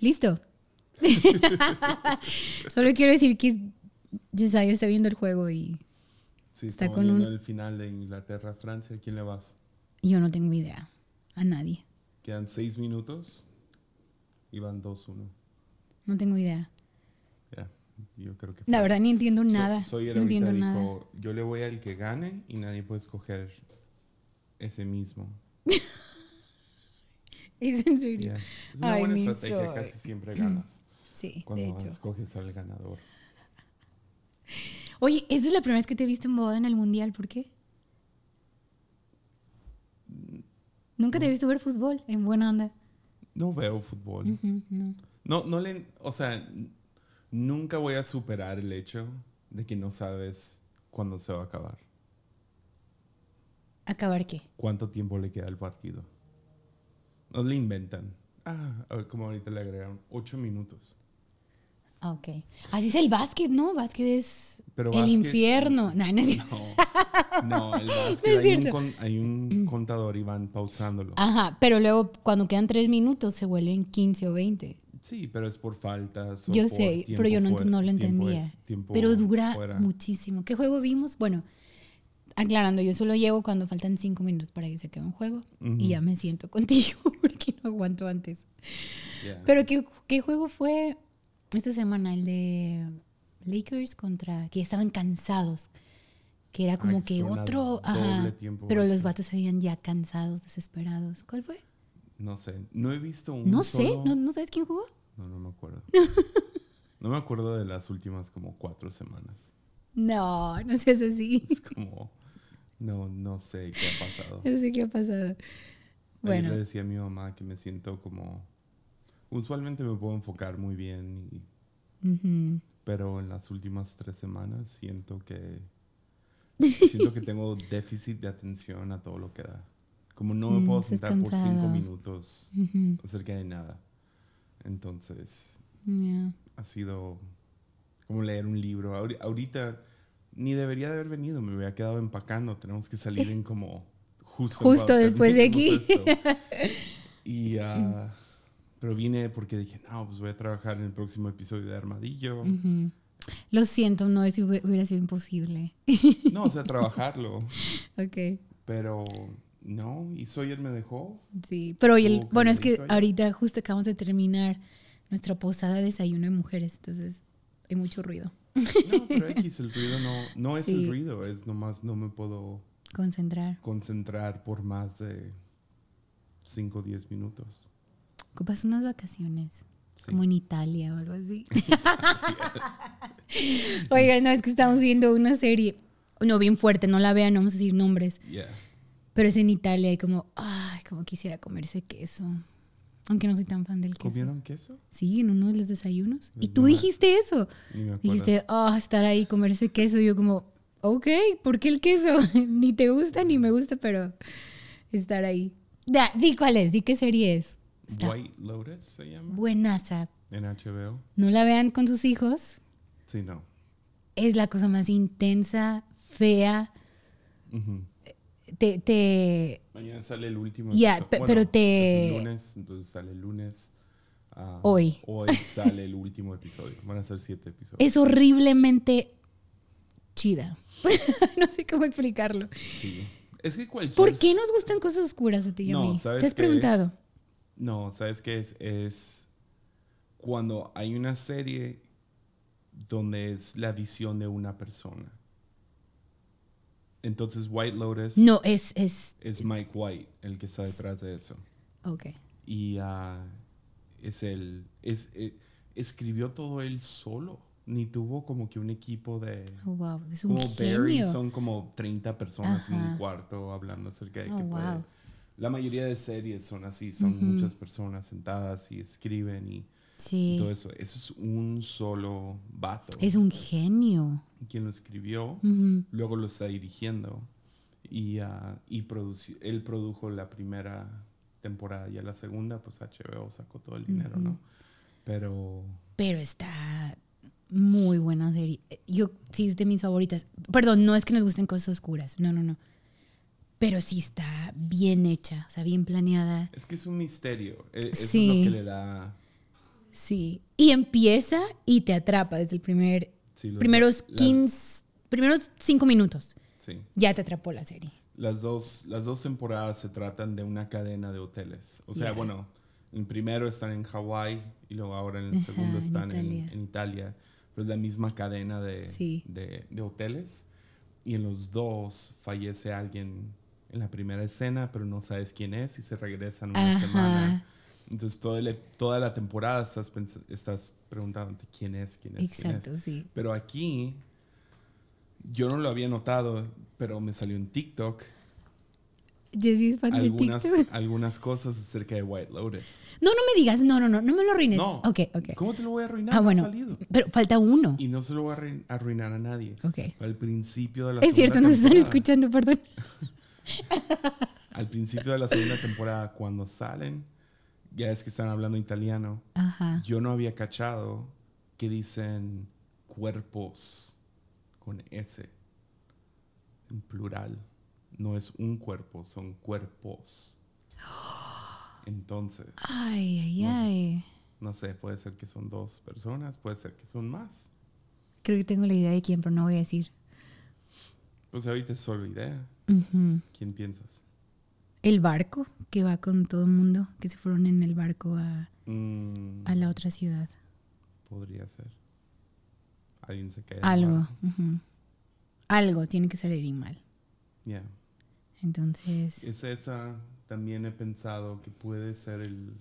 Listo. Solo quiero decir que Josiah está viendo el juego y Sí, Está con un- el final de Inglaterra-Francia. ¿A quién le vas? yo no tengo idea. A nadie. Quedan seis minutos y van 2-1. No tengo idea. Ya, yo creo que... La verdad ni entiendo So- nada. Sawyer no ahorita entiendo nada. dijo, yo le voy al que gane y nadie puede escoger ese mismo. ¿Es en serio? Es una Ay, buena estrategia, Zoe. casi siempre ganas Sí, de cuando hecho. escoges al ganador. Oye, esta es la primera vez que te he visto en boda en el mundial. ¿Por qué? Nunca te he visto ver fútbol en buena onda. No veo fútbol. No. No, no le, o sea, nunca voy a superar el hecho de que no sabes cuándo se va a acabar. ¿Acabar qué? ¿Cuánto tiempo le queda al partido? No le inventan. Ah, a ver, como ahorita le agregaron ocho minutos. Ah, ok. Así es el básquet, ¿no? Básquet es Pero el básquet- infierno. No, no es. No, no, el No básquet es hay, un con- hay un contador y van pausándolo. Ajá, pero luego cuando quedan tres minutos se vuelven 15 o 20. Sí, pero es por faltas. Yo por sé, pero yo no, fue- no lo tiempo entendía. tiempo pero dura fuera. muchísimo. ¿Qué juego vimos? Bueno, aclarando, yo solo llego cuando faltan cinco minutos para que se acabe un juego y ya me siento contigo porque no aguanto antes. Pero ¿qué, qué juego fue esta semana? El de Lakers contra... que estaban cansados. Que era como Ah, que otro... Ajá, pero los vatos se veían ya cansados, desesperados. ¿Cuál fue? No sé, no he visto un No sé, ¿no, ¿no sabes quién jugó? No, no me acuerdo. no me acuerdo de las últimas como cuatro semanas. No, no seas así. Es como, no, no sé qué ha pasado. No sé qué ha pasado. Ayer Bueno, le decía a mi mamá que me siento como, usualmente me puedo enfocar muy bien, y- pero en las últimas tres semanas siento que, siento que tengo déficit de atención a todo lo que da. Como no me Mm, puedo sentar por cinco minutos Ujú. acerca de nada. Entonces, ha sido como leer un libro. Ahori- Ahorita ni debería de haber venido, me hubiera quedado empacando. Tenemos que salir en como justo, Justo después de aquí. Y, ah, pero vine porque dije, no, pues voy a trabajar en el próximo episodio de Armadillo. Lo siento, no, eso hubi- hubiera sido imposible. No, o sea, trabajarlo. ok, Pero no, y Sawyer me dejó. sí. Pero hoy el, bueno, es que ahorita justo acabamos de terminar nuestra posada de desayuno de mujeres, entonces hay mucho ruido. No, pero X, el ruido no, no es Sí. el ruido, es nomás no me puedo Concentrar. concentrar por más de 5 o 10 minutos. Ocupas unas vacaciones, Sí. como en Italia o algo así. Oiga, no, es que estamos viendo una serie, no, bien fuerte, no la vean, no vamos a decir nombres, Yeah. pero es en Italia y como, ay, como quisiera comerse queso. Aunque no soy tan fan del queso. ¿Comieron queso? Sí, en uno de los desayunos. Y tú dijiste eso. Me. Dijiste, ah, estar ahí, comerse queso. Y yo como, ok, ¿por qué el queso? ni te gusta ni me gusta, pero estar ahí. Da, di cuál es, di qué serie es. Está White Lotus se llama. buenaza. En HBO. No la vean con sus hijos. Sí, no. Es la cosa más intensa, fea. Te, te, Mañana sale el último. Episodio. Bueno, pero te- es el lunes, entonces sale el lunes. ah, Hoy. Hoy sale el último episodio. Van a ser siete episodios. es horriblemente chida. no sé cómo explicarlo. Sí. Es que cualquier. ¿Por qué nos gustan cosas oscuras a ti y a No, mí? ¿sabes ¿Te has es? preguntado? No, ¿sabes qué es? Es cuando hay una serie donde es la visión de una persona. Entonces, White Lotus No, es, es, es Mike White el que está detrás de eso. ok. Y ah, es el. Es, eh, escribió todo él solo. Ni tuvo como que un equipo de. Oh, wow, es un Como Barry genio. son como 30 personas en Ajá. un cuarto hablando acerca de Oh, que puede- wow. La mayoría de series son así, son Ujú. muchas personas sentadas y escriben y Sí, todo eso. Eso es un solo vato. es un genio. Quien lo escribió, luego lo está dirigiendo y, ah, y él produjo la primera temporada y a la segunda pues HBO sacó todo el dinero, ¿no? Pero Pero está muy buena serie. Yo sí es de mis favoritas. Perdón, no es que nos gusten cosas oscuras. No, no, no. Pero sí está bien hecha, o sea, bien planeada. es que es un misterio. E- Eso es lo que le da Sí. Y empieza y te atrapa desde el primer. Sí, primeros la- 15. Primeros 5 minutos. Sí. Ya te atrapó la serie. Las dos, las dos temporadas se tratan de una cadena de hoteles. O sea, Ya. bueno, en primero están en Hawái y luego ahora en el segundo en están en, Italia. en Italia. Pero es la misma cadena de, Sí. de, de hoteles. Y en los dos fallece alguien en la primera escena, pero no sabes quién es y se regresan una Ajá. semana. Entonces todo el- toda la temporada estás, estás preguntándote quién es, quién es, quién es. Exacto, sí. Pero aquí yo no lo había notado, pero me salió en TikTok Jessie es fan de algunas, TikTok. algunas cosas acerca de White Lotus. No, no me digas, no, no, no, no me lo arruines. No. Ok, ok. ¿Cómo te lo voy a arruinar? Ah, bueno. Pero falta uno. Y no se lo voy a arruin- arruinar a nadie. Ok. Al principio de la Es cierto, nos están escuchando, perdón. Al principio de la segunda temporada, cuando salen, ya es que están hablando italiano. Ajá. Yo no había cachado que dicen cuerpos con S en plural. No es un cuerpo, son cuerpos. Entonces, Ay, ay, No ay. no sé, puede ser que son dos personas, puede ser que son más. Creo que tengo la idea de quién, pero no voy a decir. Pues ahorita es solo idea. ¿Quién piensas? El barco que va con todo el mundo, que se fueron en el barco a, Mm, a la otra ciudad. Podría ser. Alguien se cae. Algo. Algo tiene que salir mal. Ya. Entonces, Es esa, también he pensado que puede ser el,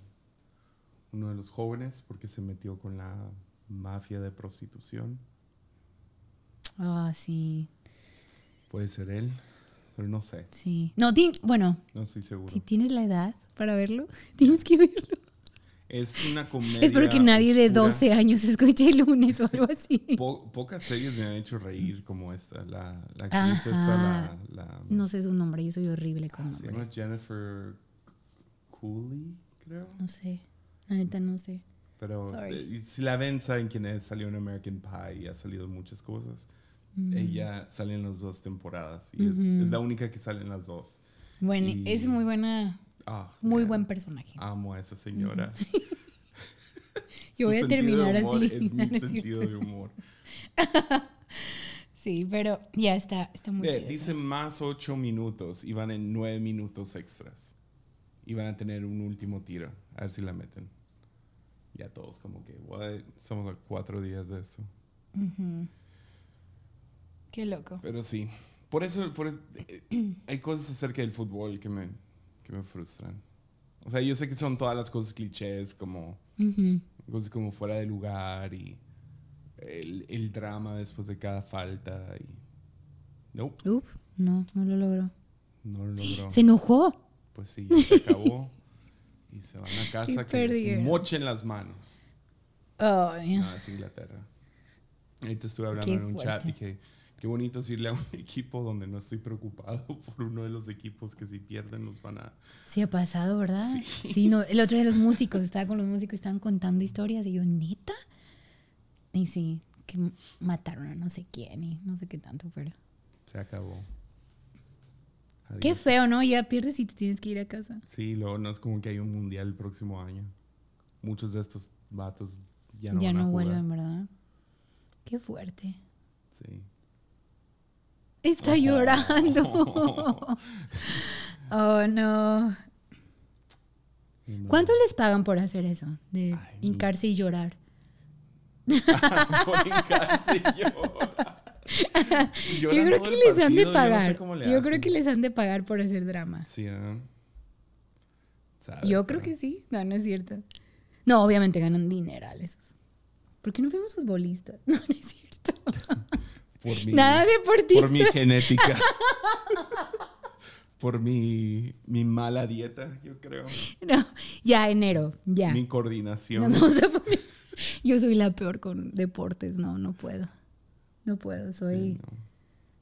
uno de los jóvenes porque se metió con la mafia de prostitución. ah, sí, Puede ser él, pero no sé, sí. No, ti- bueno, no estoy seguro. si tienes la edad para verlo, tienes que verlo. Es una comedia. Espero que nadie de oscura. 12 años escuche el lunes o algo así. Po- pocas series me han hecho reír como esta. La, la actriz esta, la, la- No sé su nombre, yo soy horrible con se llama nombres. Jennifer Cooley, creo. No sé, la neta no sé. Pero Sorry. eh, si la ven, saben quién es. Salió en American Pie y ha salido muchas cosas. Mm. Ella sale en las dos temporadas y es, es la única que sale en las dos. Bueno, Y- es muy buena, Ah, muy man, buen personaje. Amo a esa señora. Yo Su voy a terminar así. Es mi no sentido de humor. Sí, pero ya está, está muy chido. dice más ocho minutos y van en nueve minutos extras. Y van a tener un último tiro. A ver si la meten. Ya todos como que, what? Estamos a cuatro días de esto. Ujú. Qué loco. Pero sí. Por eso, por es- eh, hay cosas acerca del fútbol que me, que me frustran. O sea, yo sé que son todas las cosas clichés, como Ujú. cosas como fuera de lugar y el, el drama después de cada falta. Y... Nope, Uf, no, no lo logró. no lo logró. Se enojó. Pues sí, se acabó. y se van a casa que les mochen las manos. Ay, No, es Inglaterra. Ahorita estuve hablando Qué en un chat y fuerte. que qué bonito es irle a un equipo donde no estoy preocupado por uno de los equipos que si pierden nos van a... Sí ha pasado, ¿verdad? Sí. no, el otro de los músicos, estaba con los músicos, estaban contando historias y yo, ¿neta? Y sí, que mataron a no sé quién y no sé qué tanto, pero... Se acabó. Qué feo, ¿no? Ya pierdes y te tienes que ir a casa. Sí, luego no es como que hay un mundial el próximo año. Muchos de estos vatos ya Ya no no, van a jugar. vuelven, ¿verdad? Qué fuerte. Sí. Está llorando. oh, no. ¿Cuánto les pagan por hacer eso? De Ay, hincarse y llorar. por hincarse y llorar. Yo creo que les han de partido, yo no sé pagar. Yo creo que les han de pagar por hacer drama. Sí, ¿eh? Sabe, Yo creo pero- que sí. No, no es cierto. No, obviamente ganan dineral esos. ¿Por qué no fuimos futbolistas? No, no es cierto. Por mi, Nada deportista. por mi genética. por mi, mi mala dieta, yo creo. No, ya enero, ya. Mi coordinación. Nos vamos a poner- Yo soy la peor con deportes, no, no puedo. No puedo, soy... Sí,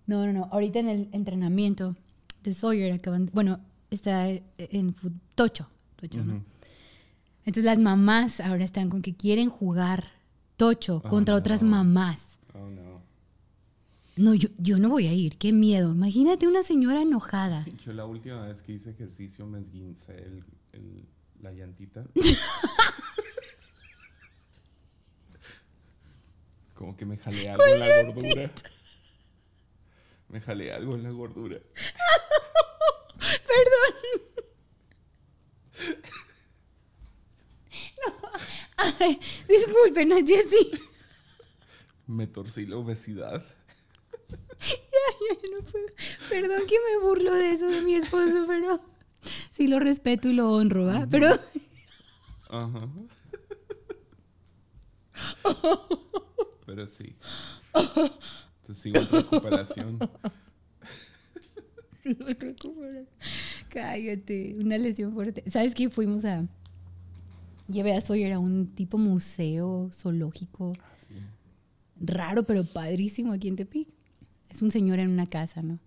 no. No, no, no. Ahorita en el entrenamiento de Sawyer acaban... Bueno, está en Tocho. Tocho. Entonces las mamás ahora están con que quieren jugar Tocho Oh, contra no. otras mamás. Oh, no. No, yo, yo no voy a ir, qué miedo. Imagínate una señora enojada. Yo la última vez que hice ejercicio me esguincé el, el- la llantita. Como que me jalé algo en la gordura. Me jalé algo en la gordura. Perdón. No. Ay, disculpen a Jessie. Me torcí la obesidad. No puedo. Perdón que me burlo de eso de mi esposo, pero sí lo respeto y lo honro, ¿va? Pero Ajá. Pero sí. Entonces sigo en recuperación. sí me recupero. Cállate, una lesión fuerte. ¿Sabes qué? Fuimos a... Llevé a Sawyer a un tipo museo zoológico Así. raro, pero padrísimo aquí en Tepic. Es un señor en una casa, ¿no?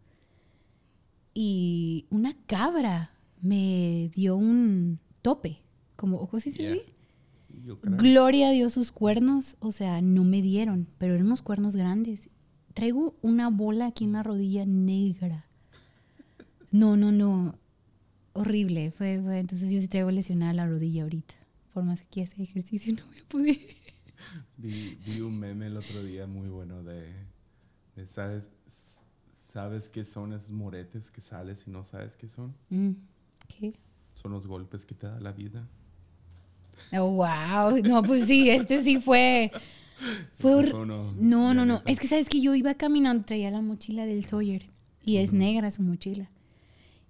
Y una cabra me dio un tope, como, ¿o así? Yeah. Creo. Gloria a Dios sus cuernos, o sea, no me dieron, pero eran unos cuernos grandes. Traigo una bola aquí en la rodilla negra. No, no, no. Horrible. Fue, fue- entonces yo sí traigo lesionada la rodilla ahorita. Por más que quiera hacer ejercicio, no voy a poder. Vi, vi un meme el otro día muy bueno de ¿sabes, ¿sabes qué son esos moretes que sales y no sabes qué son? Mm, ¿Qué? Son los golpes que te da la vida. Oh, wow. No, pues sí, este sí fue. Fue uno, No, no, no. neta. Es que sabes que yo iba caminando, traía la mochila del Sawyer y es negra su mochila.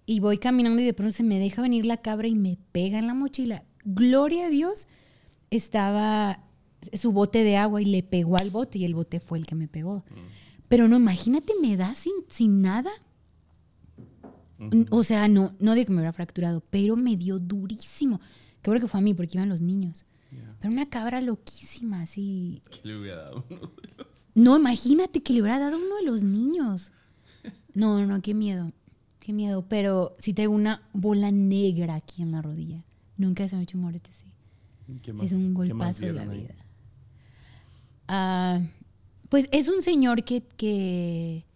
Y voy caminando y de pronto se me deja venir la cabra y me pega en la mochila. Gloria a Dios, estaba su bote de agua y le pegó al bote y el bote fue el que me pegó. Pero no, imagínate, me da sin, sin nada. O sea, no, no digo que me hubiera fracturado, pero me dio durísimo. Qué bueno que fue a mí porque iban los niños. Yeah. Pero una cabra loquísima, así. ¿Qué le hubiera dado uno de los? No, imagínate que le hubiera dado uno de los niños. No, no, qué miedo. Qué miedo. Pero sí tengo una bola negra aquí en la rodilla. Nunca se me ha hecho un morete así. ¿Qué es un más golpazo de la vida. Ah, pues es un señor que, que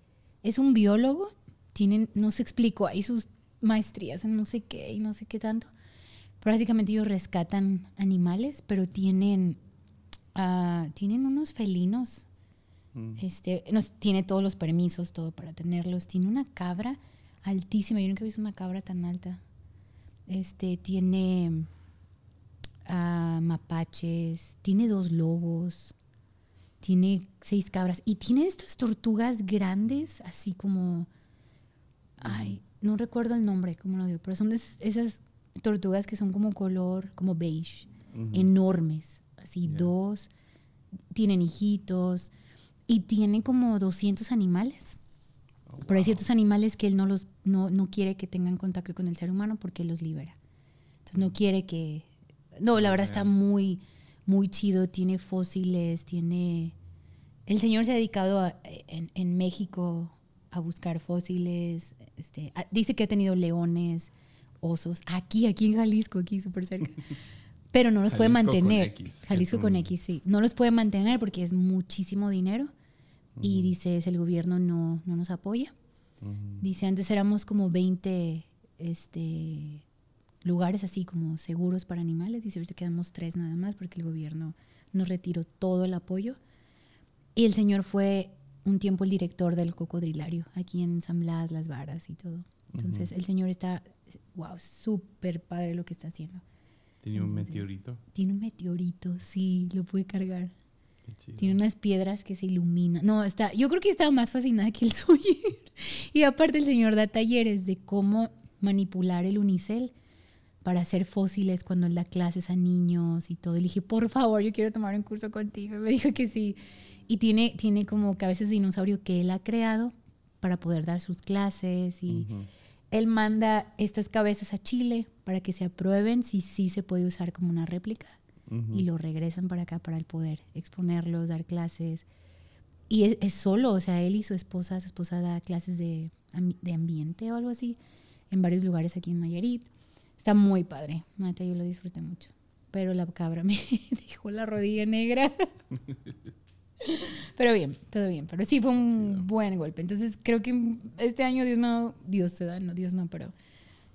es un biólogo. Tienen, no se explicó, hay sus maestrías en no sé qué y no sé qué tanto. Pero básicamente ellos rescatan animales, pero tienen, ah, tienen unos felinos Mm. este, nos, tiene todos los permisos, todo para tenerlos. Tiene una cabra altísima. Yo nunca he visto una cabra tan alta. Este, tiene ah, mapaches, tiene dos lobos, tiene seis cabras y tiene estas tortugas grandes, así como, ay, no recuerdo el nombre, cómo lo digo, pero son de esas, esas tortugas que son como color, como beige enormes, así dos, tienen hijitos y tiene como 200 animales. Oh, Pero hay ciertos animales que él no los no, no quiere que tengan contacto con el ser humano porque él los libera. Entonces no quiere que no, la verdad está muy muy chido, tiene fósiles, tiene el señor se ha dedicado a- en, en México a buscar fósiles, este, a- dice que ha tenido leones, osos, aquí, aquí en Jalisco, aquí súper cerca. Pero no los puede Jalisco con mantener. X, Jalisco con X, sí. No los puede mantener porque es muchísimo dinero. Y dice, es el gobierno no, no nos apoya. Dice, antes éramos como 20 este, lugares así como seguros para animales. Dice, ahorita quedamos tres nada más porque el gobierno nos retiró todo el apoyo. Y el señor fue un tiempo el director del cocodrilario aquí en San Blas, Las Varas y todo. Entonces, el señor está, wow, súper padre lo que está haciendo. Un Entonces- meteorito. Tiene un meteorito, sí, lo puede cargar. Tiene unas piedras que se iluminan. No, está, yo creo que yo estaba más fascinada que el Sawyer. Y aparte el señor da talleres de cómo manipular el unicel para hacer fósiles cuando él da clases a niños y todo. Y le dije, por favor, yo quiero tomar un curso contigo. Y me dijo que sí. Y tiene, tiene como cabezas de dinosaurio que él ha creado para poder dar sus clases. Y él manda estas cabezas a Chile para que se aprueben si sí se puede usar como una réplica y lo regresan para acá para el poder exponerlos, dar clases. Y es, es solo, o sea, él y su esposa, su esposa da clases de, de ambiente o algo así en varios lugares aquí en Nayarit. Está muy padre, neta, yo lo disfruté mucho. Pero la cabra me dejó la rodilla negra. Pero bien, todo bien. Pero sí fue un buen golpe. Entonces creo que este año Dios me ha dado, Dios se da, no, Dios no, pero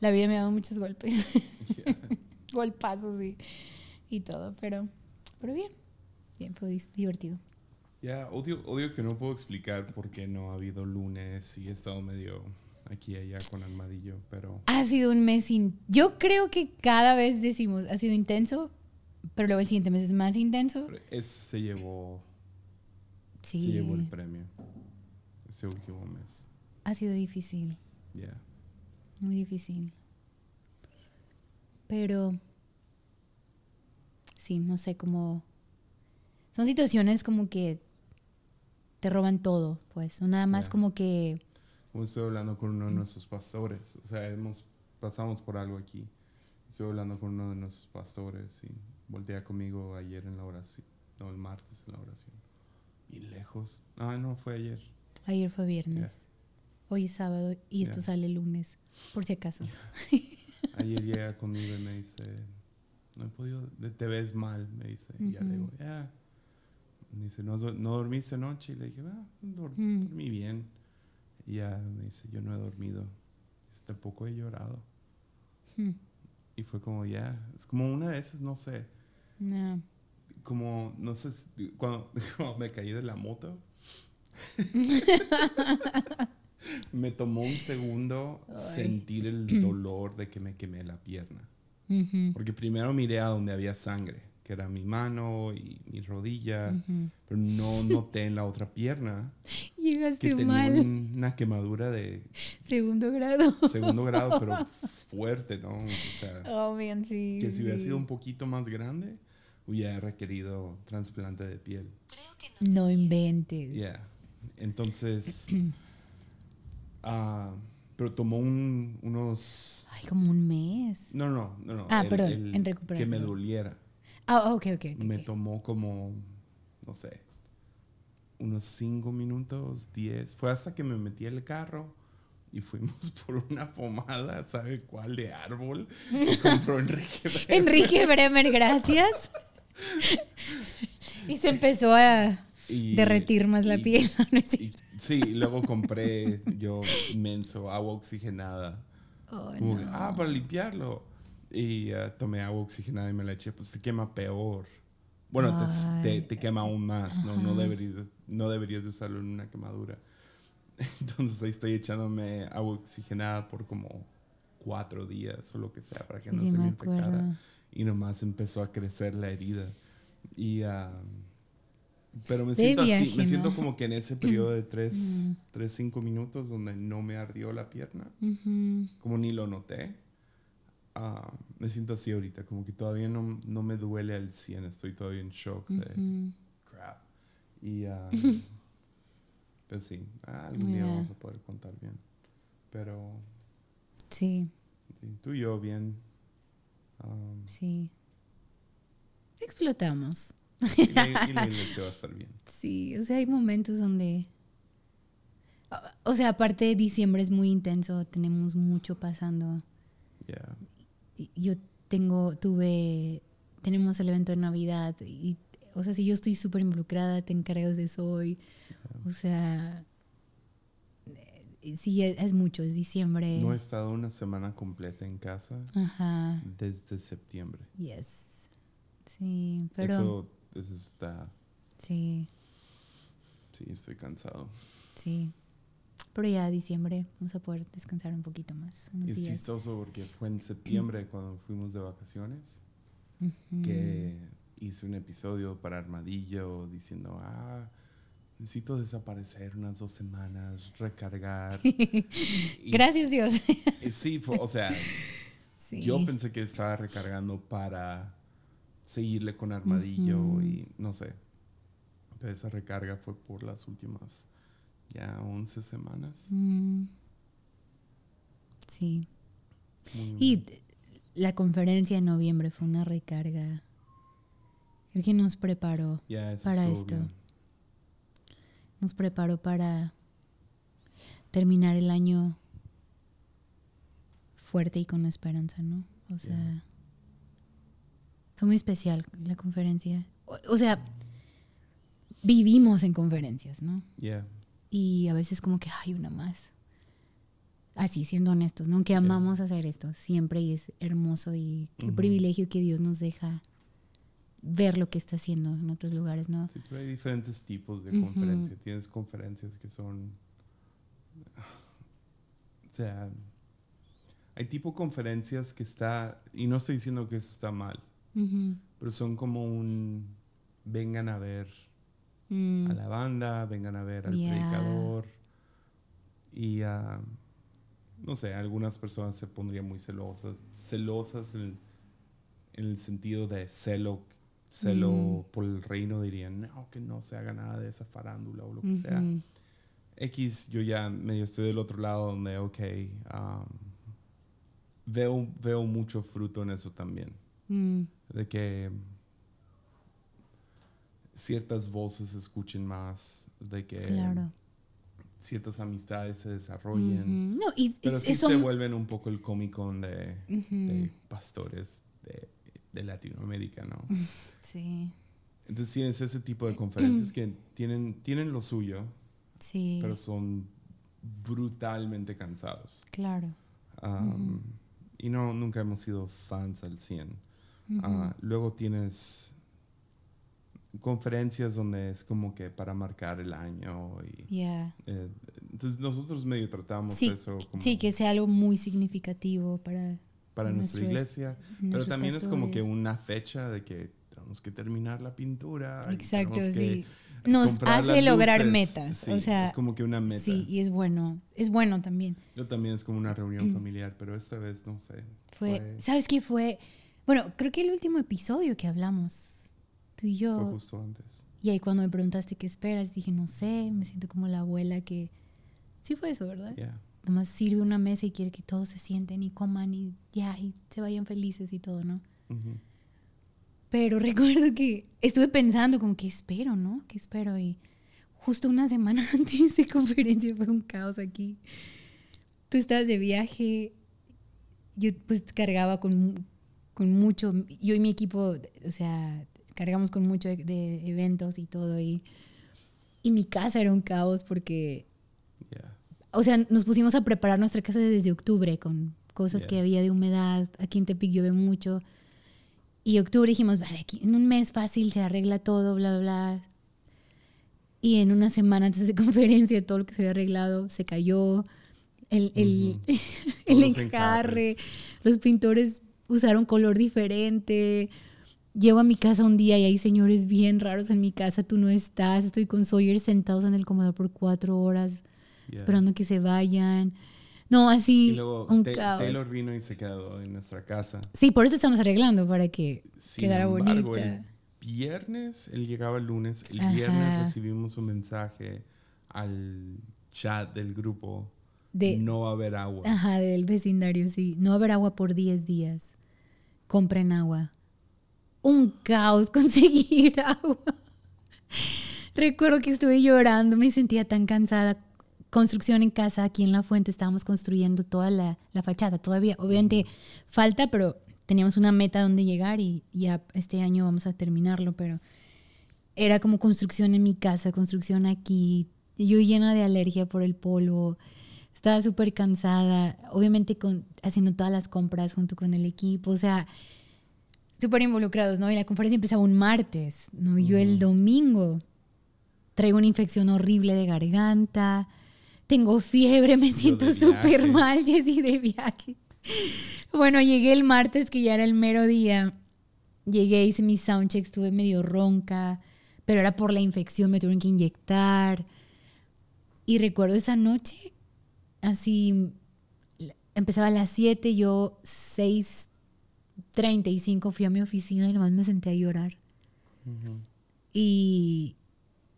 la vida me ha dado muchos golpes. Yeah. golpazos y, y todo, pero, pero bien, bien, fue divertido. Ya, odio, odio que no puedo explicar por qué no ha habido lunes y he estado medio aquí y allá con Almadillo, pero Ha sido un mes sin... Yo creo que cada vez decimos, ha sido intenso, pero luego el siguiente mes es más intenso. ese se llevó, Sí, se llevó el premio ese último mes. ha sido difícil, Ya. muy difícil. Pero... Sí, no sé cómo... Son situaciones como que te roban todo, pues. No nada más como que... Estoy hablando con uno de nuestros pastores, o sea, hemos, pasamos por algo aquí. Estoy hablando con uno de nuestros pastores y voltea conmigo ayer en la oración, no, el martes en la oración. Y lejos. Ah, no, fue ayer. Ayer fue viernes. Hoy es sábado y esto sale el lunes, por si acaso. Ayer llega conmigo y me dice, no he podido, te ves mal, me dice. Y ya le digo, ya. Dice, ¿No, ¿no dormiste anoche? Y le dije, ah, Mm. dormí bien. Y ya me dice, yo no he dormido. Dice, tampoco he llorado. Hmm, Y fue como, ya, es como una de esas, no sé, no. como, no sé, cuando, cuando me caí de la moto. me tomó un segundo Ay. sentir el dolor de que me quemé la pierna. Porque primero miré a donde había sangre, que era mi mano y mi rodilla, pero no noté en la otra pierna Llegaste que tenía mal, un- una quemadura de segundo grado. segundo grado, pero fuerte, ¿no? O sea, Oh, bien, sí. que si hubiera sido un poquito más grande, hubiera requerido trasplante de piel. No inventes. Yeah. Entonces, ah, pero tomó un- unos... Ay, como un mes. No, no, no, no. Ah, perdón, en Que recuperación. me doliera. Ah, ok, ok, ok. Me tomó como, no sé, unos cinco minutos, diez. Fue hasta que me metí al carro y fuimos por una pomada, ¿sabe cuál? De árbol. Que compró Enrique. Bremer. Enrique Bremer, gracias. y se empezó a Y- derretir más la piel. ¿no es y- cierto? sí, luego compré yo inmenso agua oxigenada. Oh, Como que, no. ah, para limpiarlo. Y ah, tomé agua oxigenada y me la eché, pues te quema peor. Bueno, te, te, te quema aún más, ¿no? No deberías, de- no deberías de usarlo en una quemadura. Entonces ahí estoy echándome agua oxigenada por como cuatro días o lo que sea para que no sí se me me infectara. Y nomás empezó a crecer la herida. Y, ah, pero me De siento así, viaje, me siento ¿no? como que en ese periodo de tres, Mm. tres, cinco minutos donde no me ardió la pierna Ujú. como ni lo noté. Ah, me siento así ahorita, como que todavía no, no me duele al 100, estoy todavía en shock de crap. Y ah, pues sí, algún día Yeah. vamos a poder contar bien. Pero Sí, sí, tú y yo bien. um, sí. Explotamos. y la, y la iglesia va a estar bien. Sí, o sea, hay momentos donde... O sea, aparte de diciembre es muy intenso, tenemos mucho pasando. Yeah. Yo tengo, tuve, tenemos el evento de Navidad y, o sea, si yo estoy súper involucrada, te encargas de eso hoy. O sea, eh, sí, es, es mucho, es diciembre. No he estado una semana completa en casa Ajá, desde septiembre. yes. Sí, pero Eso, eso está, sí, sí, estoy cansado. sí. Pero ya diciembre vamos a poder descansar un poquito más, unos es días. chistoso porque fue en septiembre cuando fuimos de vacaciones. Que hice un episodio para Armadillo diciendo, ah, necesito desaparecer unas dos semanas, recargar. Y Gracias Dios. Sí, fue- o sea, Sí. yo pensé que estaba recargando para seguirle con Armadillo y no sé. Pero esa recarga fue por las últimas ya 11 semanas. Mm. Sí. Muy Y la conferencia de noviembre fue una recarga. Creo que nos preparó, para esto. nos preparó para terminar el año fuerte y con esperanza, ¿no? O sea, Yeah. fue muy especial la conferencia. O, o sea, vivimos en conferencias, ¿no? Yeah. Y a veces como que hay una más. Así, siendo honestos, ¿no? Que amamos hacer esto siempre y es hermoso y qué privilegio que Dios nos deja ver lo que está haciendo en otros lugares, ¿no? Sí, pero hay diferentes tipos de Ujú. conferencia. Tienes conferencias que son. O sea. Hay tipo conferencias que está. Y no estoy diciendo que eso está mal. Pero son como un. Vengan a ver Mm, a la banda, vengan a ver al Ya. predicador. Y. ah, no sé, algunas personas se pondrían muy celosas. Celosas en el, en el sentido de celo. Celo Mm. por el reino dirían, no, que no se haga nada de esa farándula o lo que sea. X, yo ya medio estoy del otro lado donde, ok, um, veo, veo mucho fruto en eso también. Mm, De que ciertas voces se escuchen más, de que claro. ciertas amistades se desarrollen. Ujú. No, y Pero es- sí eso- se vuelven un poco el Comic Con de, pastores de, de Latinoamérica, ¿no? Sí, Entonces tienes ese tipo de conferencias que tienen, tienen lo suyo, sí, pero son brutalmente cansados. claro. Um, Y no, nunca hemos sido fans al 100. Ujú. Ah, luego tienes conferencias donde es como que para marcar el año. Y, Ya. eh, entonces nosotros medio tratamos Sí, eso como Sí, que sea algo muy significativo para para nuestra iglesia. Pero también es como que pastores. una fecha de que tenemos que terminar la pintura. y Exacto, que sí. Nos hace lograr metas. Sí, o sea, es como que una meta. sí, y es bueno. Es bueno también. Yo también es como una reunión familiar, pero esta vez no sé. Fue, Fue- ¿sabes qué fue? Bueno, creo que el último episodio que hablamos, tú y Fue yo, justo antes. y ahí cuando me preguntaste qué esperas, dije, no sé, me siento como la abuela que... Sí fue eso, ¿verdad? Yeah. Nomás sirve una mesa y quiere que todos se sienten y coman y ya, y se vayan felices y todo, ¿no? Ujú. Pero recuerdo que estuve pensando como que espero, ¿no? ¿Qué espero? Y justo una semana antes de conferencia fue un caos aquí. Tú estabas de viaje, yo pues cargaba con, con mucho, yo y mi equipo, o sea, cargamos con mucho de, de eventos y todo y, y mi casa era un caos porque Yeah. o sea, nos pusimos a preparar nuestra casa desde octubre con cosas Yeah. que había de humedad. Aquí en Tepic llueve mucho. Y octubre dijimos, vale, aquí en un mes fácil se arregla todo, bla, bla, bla. Y en una semana antes de conferencia, todo lo que se había arreglado se cayó. El, el, el Todos los enjarre, enjarres. los pintores usaron color diferente. Llego a mi casa un día y hay señores bien raros en mi casa, tú no estás, estoy con Sawyer sentados en el comedor por cuatro horas Yeah. esperando que se vayan. No, así, Y luego un caos. Taylor vino y se quedó en nuestra casa. Sí, por eso estamos arreglando, para que Sin quedara embargo, bonita. el viernes, él llegaba el lunes, el Ajá. viernes recibimos un mensaje al chat del grupo, De, no va a haber agua. Ajá, del vecindario, sí. No va a haber agua por 10 días. Compren agua. Un caos conseguir agua. Recuerdo que estuve llorando, me sentía tan cansada. Construcción en casa, aquí en La Fuente, estábamos construyendo toda la, la fachada. Todavía, obviamente, falta, pero teníamos una meta donde llegar y ya este año vamos a terminarlo, pero era como construcción en mi casa, construcción aquí. Yo llena de alergia por el polvo. Estaba súper cansada, obviamente con, haciendo todas las compras junto con el equipo, o sea, súper involucrados, ¿no? Y la conferencia empezaba un martes, ¿no? Y Yo el domingo traigo una infección horrible de garganta, tengo fiebre, me siento súper mal, Jessy, de viaje. Bueno, llegué el martes, que ya era el mero día. Llegué, hice mis soundchecks, estuve medio ronca, pero era por la infección, me tuvieron que inyectar. Y recuerdo esa noche, así, empezaba a las 7, yo 6.35 fui a mi oficina y nomás me senté a llorar. Y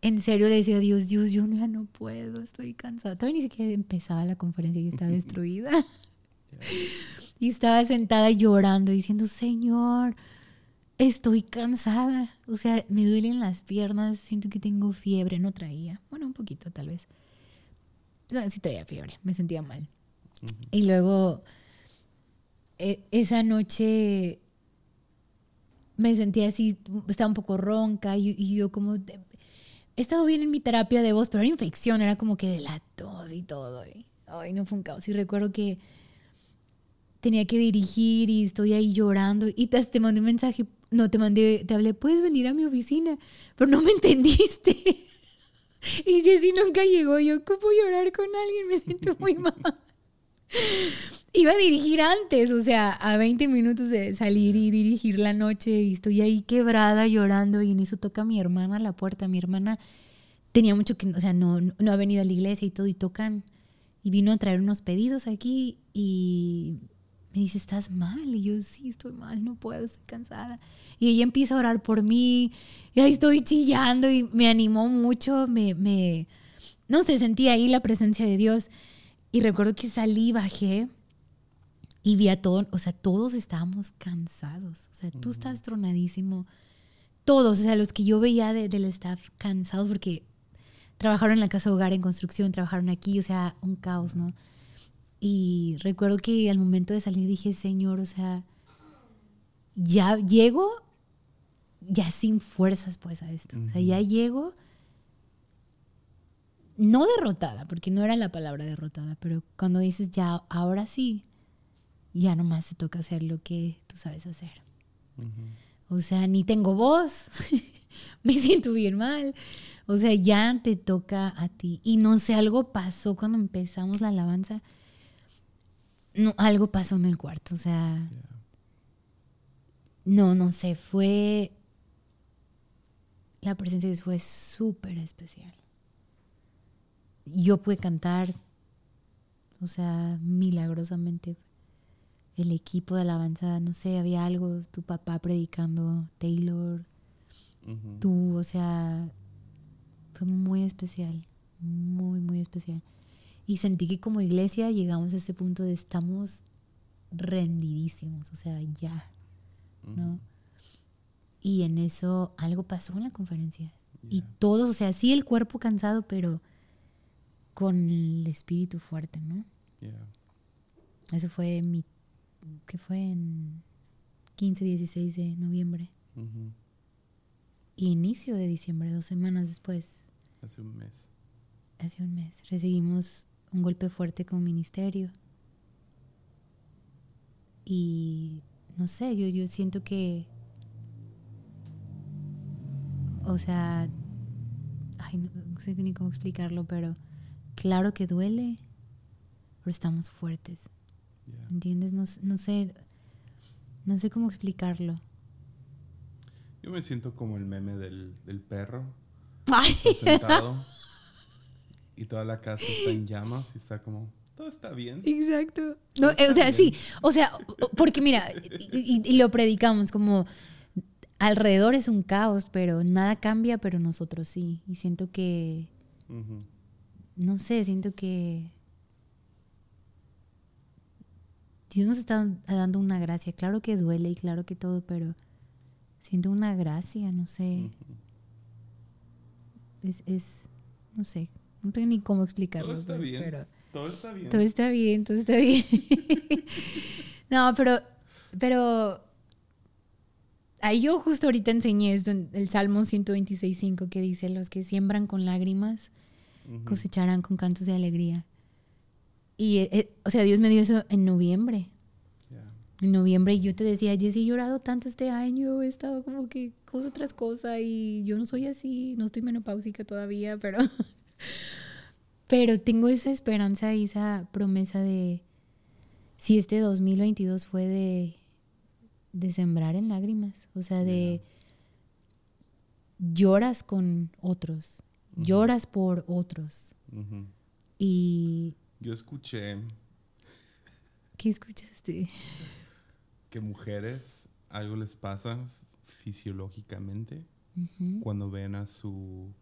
en serio le decía a Dios, Dios, yo ya no puedo, estoy cansada. Todavía ni siquiera empezaba la conferencia, yo estaba destruida. y estaba sentada llorando, diciendo, Señor, estoy cansada. O sea, me duelen las piernas, siento que tengo fiebre. No traía, bueno, un poquito tal vez. No, sí traía fiebre, me sentía mal. Y luego, esa noche me sentía así, estaba un poco ronca y, y yo como, he estado bien en mi terapia de voz, pero era infección, era como que de la tos y todo. Y, ay, no fue un caos. Y recuerdo que tenía que dirigir y estoy ahí llorando y te, te mandé un mensaje no, te mandé, te hablé, puedes venir a mi oficina, pero no me entendiste. y Jessy nunca llegó, yo, ¿cómo llorar con alguien? Me siento muy mal. Iba a dirigir antes, o sea, a 20 minutos de salir y dirigir la noche y estoy ahí quebrada llorando y en eso toca mi hermana a la puerta. Mi hermana tenía mucho que, o sea, no, no ha venido a la iglesia y todo y tocan y vino a traer unos pedidos aquí y me dice, ¿estás mal? Y yo, sí, estoy mal, no puedo, estoy cansada. Y ella empieza a orar por mí y ahí estoy chillando y me animó mucho, me, me, no sé, sentí ahí la presencia de Dios. Y recuerdo que salí, bajé y vi a todos, o sea, todos estábamos cansados. O sea, tú estás tronadísimo. Todos, o sea, los que yo veía del staff cansados porque trabajaron en la casa de hogar en construcción, trabajaron aquí, o sea, un caos, ¿no? Y recuerdo que al momento de salir dije, Señor, o sea, ya llego ya sin fuerzas pues a esto. O sea, ya llego no derrotada, porque no era la palabra derrotada, pero cuando dices ya, ahora sí, ya nomás te toca hacer lo que tú sabes hacer. O sea, ni tengo voz, me siento bien mal. O sea, ya te toca a ti. Y no sé, algo pasó cuando empezamos la alabanza no, algo pasó en el cuarto, o sea, no, no sé, fue, la presencia de Dios fue súper especial. Yo pude cantar, o sea, milagrosamente. El equipo de alabanza, no sé, había algo, tu papá predicando, Taylor, tú, o sea, fue muy especial, muy, muy especial. Y sentí que como iglesia llegamos a ese punto de estamos rendidísimos, o sea, ya, ¿no? Y en eso algo pasó en la conferencia. Y todos, o sea, sí el cuerpo cansado, pero con el espíritu fuerte, ¿no? Eso fue mi, que fue en 15, 16 de noviembre. Y inicio de diciembre, dos semanas después. Hace un mes. Hace un mes. Recibimos un golpe fuerte con ministerio. Y no sé, yo, yo siento que, o sea, ay, no, sé ni cómo explicarlo, pero claro que duele, pero estamos fuertes. ¿Entiendes? No, no sé, no sé cómo explicarlo. Yo me siento como el meme del, del perro. Ay. Sentado. y toda la casa está en llamas y está como, todo está bien. Exacto. No, eh, o sea, sí, o sea, porque mira, y, lo predicamos como alrededor es un caos, pero nada cambia, pero nosotros sí. Y siento que, no sé, siento que Dios nos está dando una gracia. Claro que duele y claro que todo, pero siento una gracia, no sé. es, es, no sé, no tengo ni cómo explicarlo. Todo está pues, bien. todo está bien. Todo está bien, todo está bien. no, pero, pero ahí yo justo ahorita enseñé esto en el Salmo 126.5 que dice, los que siembran con lágrimas cosecharán con cantos de alegría. Y, eh, eh, o sea, Dios me dio eso en noviembre. En noviembre, y yo te decía, Jessy, he llorado tanto este año, he estado como que cosa tras cosa, y yo no soy así, no estoy menopáusica todavía, pero pero tengo esa esperanza y esa promesa de si este 2022 fue de, de sembrar en lágrimas, o sea, de lloras con otros, lloras por otros. Y... Yo escuché... ¿Qué escuchaste? Que mujeres algo les pasa fisiológicamente cuando ven a su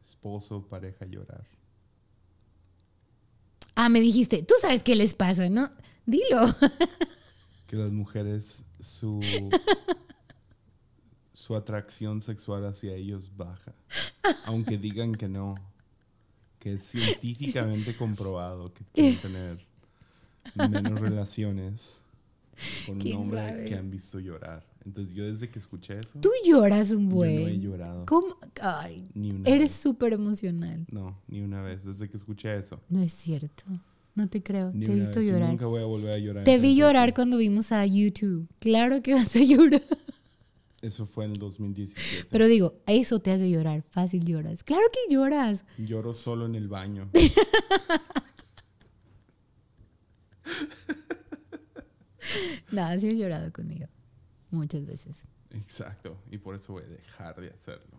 esposo o pareja llorar? Ah, me dijiste, tú sabes qué les pasa, ¿no? Dilo. que las mujeres, su, su atracción sexual hacia ellos baja. Aunque digan que no. Que es científicamente comprobado que quieren tener menos relaciones con un hombre que han visto llorar. Entonces yo desde que escuché eso... Tú lloras un buen. Yo no he llorado. ¿Cómo? Ay, ni una eres súper emocional. No, ni una vez, desde que escuché eso. No es cierto. No te creo. te he visto llorar. nunca voy a volver a llorar. Te vi llorar cuando vimos a YouTube. Claro que vas a llorar. Eso fue en el 2017. Pero digo, eso te hace llorar. Fácil lloras. Claro que lloras. Lloro solo en el baño. No, sí has llorado conmigo. Muchas veces. Exacto. Y por eso voy a dejar de hacerlo.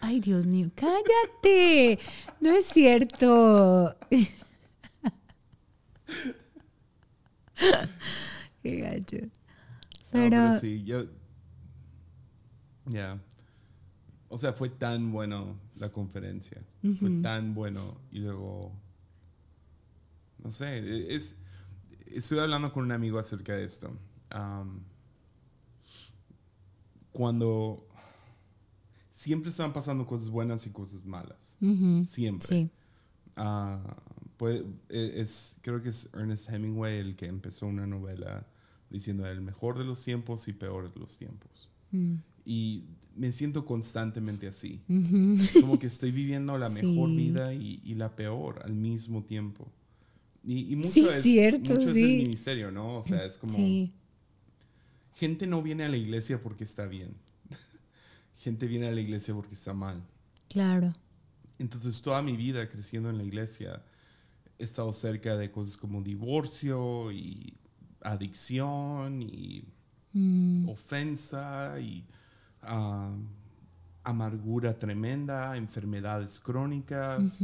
Ay, Dios mío, cállate. No es cierto. Qué gacho. No, Pero, sí, yo. Ya. O sea, fue tan bueno la conferencia. Fue tan bueno. Y luego. No sé. e, Es, estoy hablando con un amigo acerca de esto. Am, cuando. Siempre están pasando cosas buenas y cosas malas. Siempre. sí. Ah, pues, e- es, creo que es Ernest Hemingway el que empezó una novela diciendo el mejor de los tiempos y peor de los tiempos. Mm, Y me siento constantemente así. Como que estoy viviendo la mejor Sí. vida y, y la peor al mismo tiempo. Y, y mucho, Sí, es, cierto, mucho es el ministerio, ¿no? O sea, es como... Gente no viene a la iglesia porque está bien. Gente viene a la iglesia porque está mal. Claro. Entonces, toda mi vida creciendo en la iglesia, he estado cerca de cosas como divorcio y adicción y Mm, ofensa y ah, amargura tremenda, enfermedades crónicas,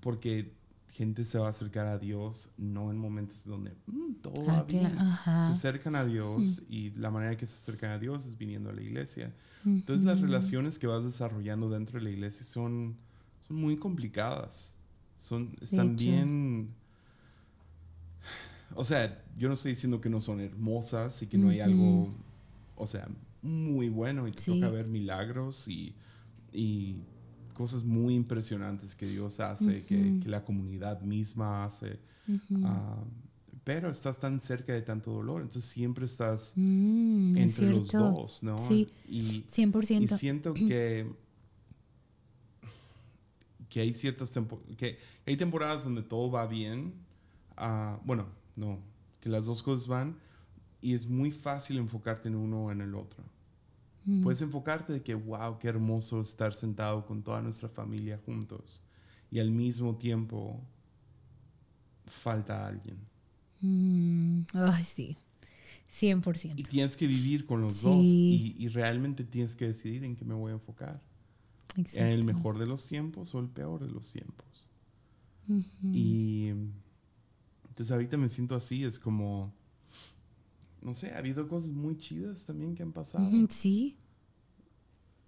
porque gente se va a acercar a Dios no en momentos donde "Mm, todo Ah, va bien. ajá. Se acercan a Dios y la manera que se acercan a Dios es viniendo a la iglesia. Entonces las relaciones que vas desarrollando dentro de la iglesia son, son muy complicadas. Son, están bien... O sea, yo no estoy diciendo que no son hermosas y que no hay algo, o sea, muy bueno y te Sí. toca ver milagros y, y cosas muy impresionantes que Dios hace, que, la comunidad misma hace. Ah, pero estás tan cerca de tanto dolor, entonces siempre estás Mm, es entre los dos, ¿no? Sí. Y, 100%. y siento que que hay ciertas que hay temporadas donde todo va bien, ah, bueno, no, que las dos cosas van y es muy fácil enfocarte en uno o en el otro. Mm, Puedes enfocarte de que, wow, qué hermoso estar sentado con toda nuestra familia juntos y al mismo tiempo falta alguien. mm, ay, sí. 100%. Y tienes que vivir con los Sí. dos y, y realmente tienes que decidir en qué me voy a enfocar. ¿En el Exacto. mejor de los tiempos o el peor de los tiempos? Ujú. Y entonces ahorita me siento así, es como, no sé, ha habido cosas muy chidas también que han pasado. Sí.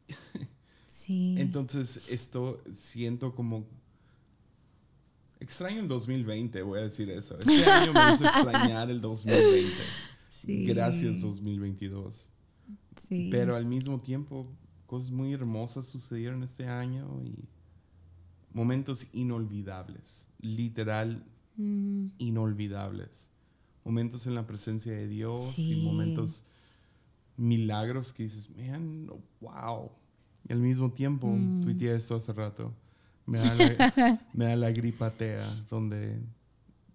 Sí. Entonces esto siento como... Extraño el 2020, voy a decir eso. Este año me hizo extrañar el 2020. Sí. Gracias 2022. Sí. Pero al mismo tiempo, cosas muy hermosas sucedieron este año y momentos inolvidables, literal Mm, inolvidables. Momentos en la presencia de Dios Sí. y momentos milagros que dices, man, wow. Y al mismo tiempo, Mm. tuiteé esto hace rato, me da la, me da la gripatea, donde,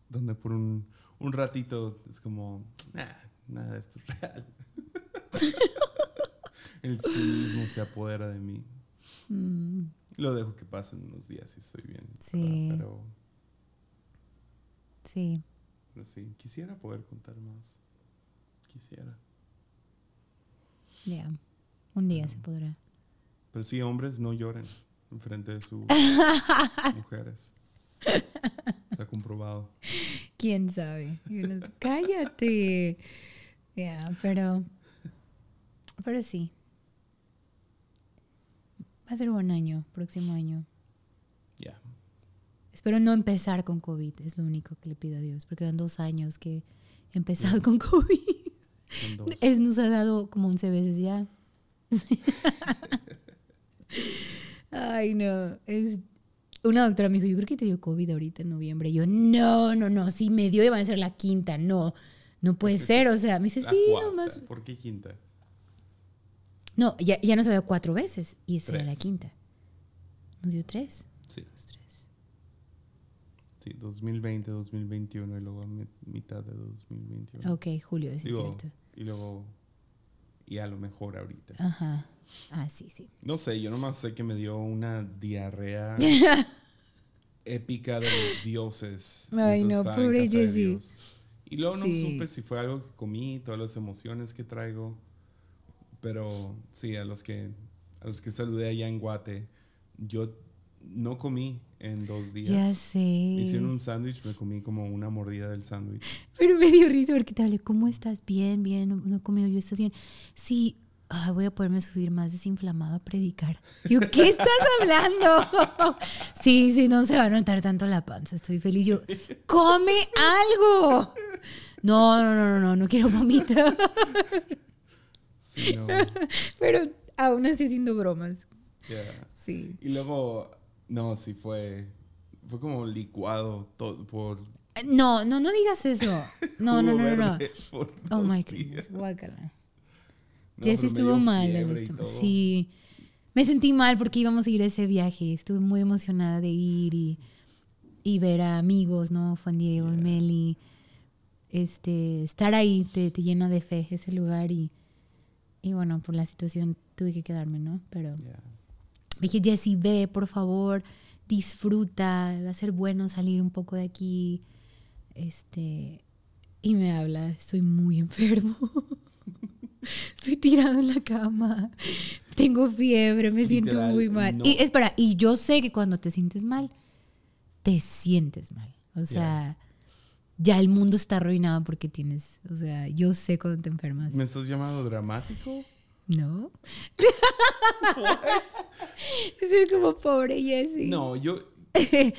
donde por un, un ratito es como, "Nah, nada de esto es real. El cinismo se apodera de mí. mm, Lo dejo que pasen unos días y estoy bien. Sí. Pero, sí. Pero sí, quisiera poder contar más. Quisiera. Ya. Un día se podrá. Pero sí, hombres no lloren en frente de sus mujeres. Está comprobado. ¿Quién sabe? Uno, Cállate. Ya, pero. Pero sí. Va a ser un buen año, próximo año. Espero no empezar con COVID, es lo único que le pido a Dios, porque van dos años que he empezado con COVID. Es, nos ha dado como 11 veces ya. Ay, no. Es, una doctora me dijo, yo creo que te dio COVID ahorita en noviembre. Y yo, no, no, no, si me dio iba a ser la quinta. No, no puede ser. O sea, me dice, La sí, cuarta. nomás. ¿Por qué quinta? No, ya, ya nos ha dado cuatro veces y esa era la quinta. Nos dio tres. Sí. Los tres. Sí, 2020, 2021 y luego a mi- mitad de 2021. Ok, julio, es Digo, cierto. Y luego y a lo mejor ahorita. Ajá. Ah, sí, sí. No sé, yo nomás sé que me dio una diarrea épica de los dioses. Ay, no, pobre. Dios. Y luego no Sí. supe si fue algo que comí, todas las emociones que traigo. Pero sí, a los que, a los que saludé allá en Guate, yo no comí en dos días. Ya sé. Hicieron un sándwich, me comí como una mordida del sándwich. Pero me dio risa porque te hablé, ¿cómo estás? Bien, bien, no, no he comido yo, ¿estás bien? Sí, ay, voy a poderme subir más desinflamado a predicar. Yo, ¿qué estás hablando? Sí, sí, no se va a notar tanto la panza, estoy feliz. Yo, come algo. No, no, no, no, no, no quiero vomitar. Sí, no. Pero aún así haciendo bromas. yeah. Sí. Y luego, no, sí fue, fue como licuado todo por... No, no, no digas eso. No, no, no, no, Oh my goodness, guácala. No, me estuvo mal. Sí. Me sentí mal porque íbamos a ir a ese viaje. Estuve muy emocionada de ir y, y ver a amigos, ¿no? Juan Diego, Yeah. Meli. Este, estar ahí te, te llena de fe ese lugar y, y bueno, por la situación tuve que quedarme, ¿no? Pero Yeah. Dije, Jessy, ve, por favor, disfruta, va a ser bueno salir un poco de aquí. Este, y me habla, estoy muy enfermo. Estoy tirado en la cama. Tengo fiebre, me siento muy mal. no. Y espera, y yo sé que cuando te sientes mal, te sientes mal. O sea, ya el mundo está arruinado porque tienes, o sea, yo sé cuando te enfermas. ¿Me estás llamando dramático? ¿No? Soy como pobre Jessie. No, yo... Estoy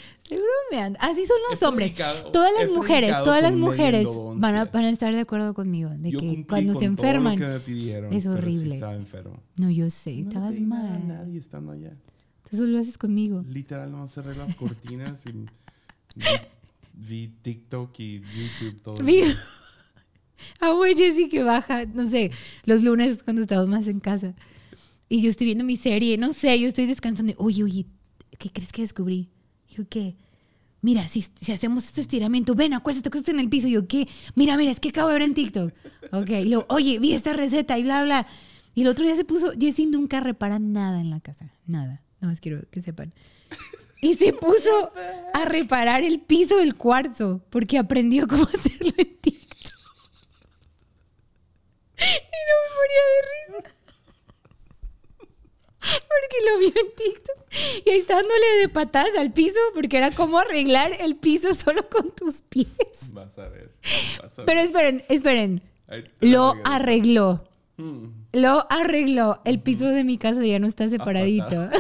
bromeando. Así son los hombres. Todas las mujeres, todas las mujeres van a, van a estar de acuerdo conmigo. De yo que cuando se enferman. me pidieron, es sí horrible. enfermo. No, yo sé, No estabas a mal. nadie estando allá. Tú solo lo haces conmigo. Literal, no cerré las cortinas y vi, vi TikTok y YouTube todo. Vi- día. Ah, güey, Jessie que baja, no sé, los lunes cuando estamos más en casa. Y yo estoy viendo mi serie, no sé, yo estoy descansando. y, Oye, oye, ¿qué crees que descubrí? Yo, ¿qué? Mira, si, si hacemos este estiramiento, ven, acuéstate, acuéstate en el piso. Yo, ¿qué? Mira, mira, es que acabo de ver en TikTok. Ok, y luego, oye, vi esta receta y bla, bla. Y el otro día se puso, Jessie nunca repara nada en la casa, nada. Nada más quiero que sepan. Y se puso a reparar el piso del cuarzo porque aprendió cómo hacerlo en TikTok. Y no me moría de risa. Porque lo vio en TikTok. Y ahí está dándole de patadas al piso porque era como arreglar el piso solo con tus pies. Vas a ver. Vas a Pero esperen, esperen. Lo arregló. Mm. Lo arregló. El piso de mi casa ya no está separadito.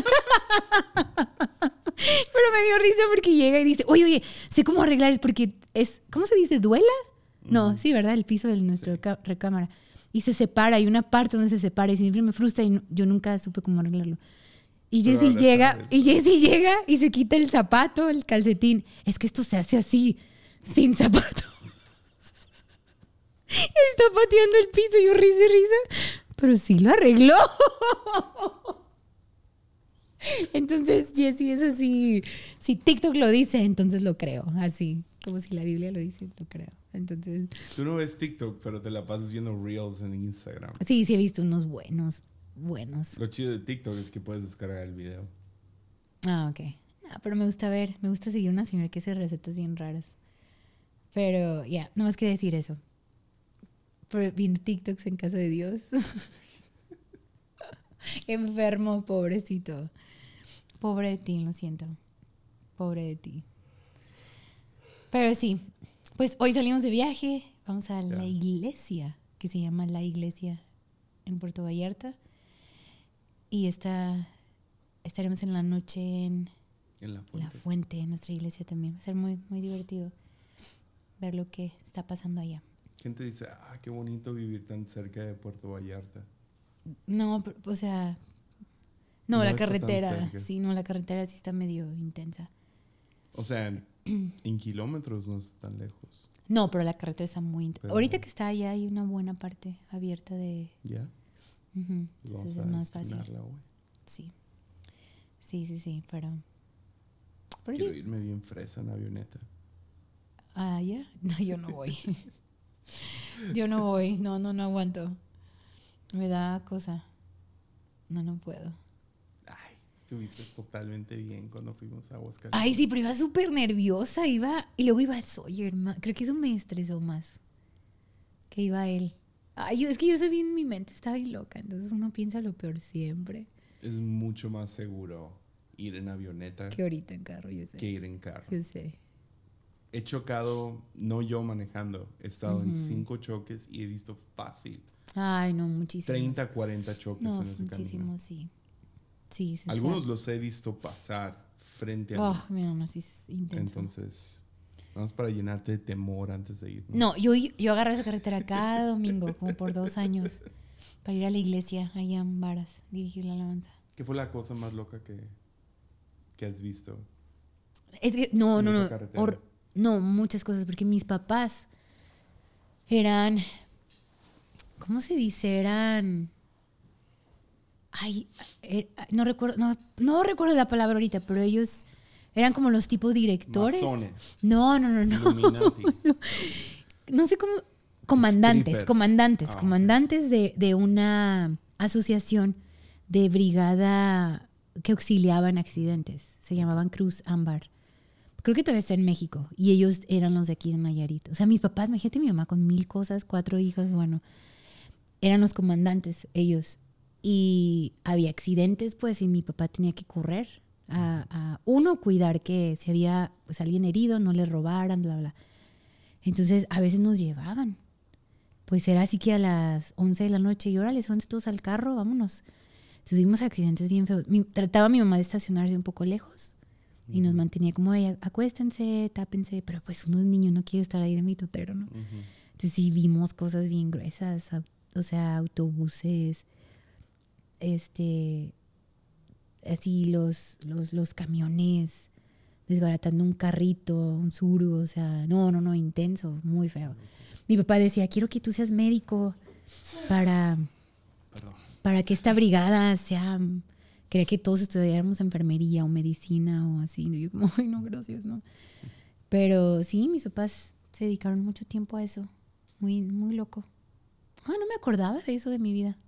Pero me dio risa porque llega y dice, oye, oye, sé cómo arreglar, es porque es, ¿cómo se dice? ¿Duela? No, sí, ¿verdad? El piso de nuestra recámara. Y se separa, hay una parte donde se separa y siempre me frustra y no- yo nunca supe cómo arreglarlo. Y Jessie ahora llega, sabes. y Jessie llega y se quita el zapato, el calcetín. Es que esto se hace así, sin zapato. Y está pateando el piso y yo risa y risa. Pero sí lo arregló. Entonces, Jessie es así. Si TikTok lo dice, entonces lo creo. Así, como si la Biblia lo dice, lo creo. Entonces, Tú no ves TikTok, pero te la pasas viendo Reels en Instagram. sí, sí he visto unos buenos, buenos. Lo chido de TikTok es que puedes descargar el video. Ah, ok. No, pero me gusta ver, me gusta seguir una señora que hace recetas bien raras. Pero ya, no más que decir eso. Pero viendo TikToks en casa de Dios. Enfermo, pobrecito. Pobre de ti, lo siento. Pobre de ti. Pero sí, pues hoy salimos de viaje, vamos a la iglesia, que se llama La Iglesia en Puerto Vallarta. Y está, estaremos en la noche en En la la fuente. en nuestra iglesia también. Va a ser muy, muy divertido ver lo que está pasando allá. ¿Quién te dice, ah, qué bonito vivir tan cerca de Puerto Vallarta? No, o sea, no, No la carretera, sí, no, la carretera sí está medio intensa. O sea, en, kilómetros no es tan lejos. No, pero la carretera está muy. Pero- Ahorita que está allá hay una buena parte abierta de... ¿Ya? Vamos Entonces es más fácil. Sí. Sí, sí, sí, pero... Pero Quiero sí. irme bien fresa en avioneta. Ah, ya. No, yo no voy. yo no voy. No, no, no aguanto. Me da cosa. No, no puedo. Estuviste totalmente bien cuando fuimos a Aguascalientes. Ay, sí, pero iba súper nerviosa. Iba, y luego iba Sawyer. Creo que eso me estresó más. Que iba él. Ay, es que yo soy bien, mi mente está bien loca. Entonces uno piensa lo peor siempre. Es mucho más seguro ir en avioneta Que ahorita en carro, yo sé. que ir en carro. Yo sé. He chocado, no yo manejando, he estado en cinco choques y he visto fácil. Ay, no, muchísimo. 30, 40 choques No, en ese muchísimo, camino. sí. Sí, sí. Algunos sí. los he visto pasar frente a Oh, mí. mi mamá sí es intenso. Entonces, vamos para llenarte de temor antes de ir. No, yo, yo agarré esa carretera cada domingo, como por dos años, para ir a la iglesia allá en Varas, dirigir la alabanza. ¿Qué fue la cosa más loca que, que has visto? Es que, no, no, no. no, muchas cosas, porque mis papás eran. ¿Cómo se dice? Eran. Ay, eh, no recuerdo, no, no recuerdo la palabra ahorita, pero ellos eran como los tipos directores. Masones. No, no, no, no. No sé cómo, comandantes, Strippers. comandantes, Ah, comandantes de, de una asociación de brigada que auxiliaban accidentes. Se llamaban Cruz Ámbar. Creo que todavía está en México. Y ellos eran los de aquí de Nayarit. O sea, mis papás, imagínate mi mamá con mil cosas, cuatro hijas, bueno, eran los comandantes ellos. Y había accidentes, pues, y mi papá tenía que correr a, a, uno, cuidar que si había pues, alguien herido, no le robaran, bla, bla. Entonces, a veces nos llevaban. Pues era así que a las 11 de la noche, y órale, son todos al carro, vámonos. Entonces tuvimos accidentes bien feos. Mi- trataba a mi mamá de estacionarse un poco lejos y nos mantenía como, "Ey, acuéstense, tápense, pero pues uno es niño, no quiere estar ahí de mi totero, ¿no? Ujú. Entonces sí vimos cosas bien gruesas, o sea, autobuses, este, así los, los, los camiones desbaratando un carrito, un suru, o sea, no, no, no, intenso, muy feo. Mi papá decía, quiero que tú seas médico para, Perdón. para que esta brigada sea, quería que todos estudiáramos enfermería o medicina o así. Y yo como, ay, no, gracias, no. Pero sí, mis papás se dedicaron mucho tiempo a eso. Muy, muy loco. Ah, no me acordaba de eso de mi vida.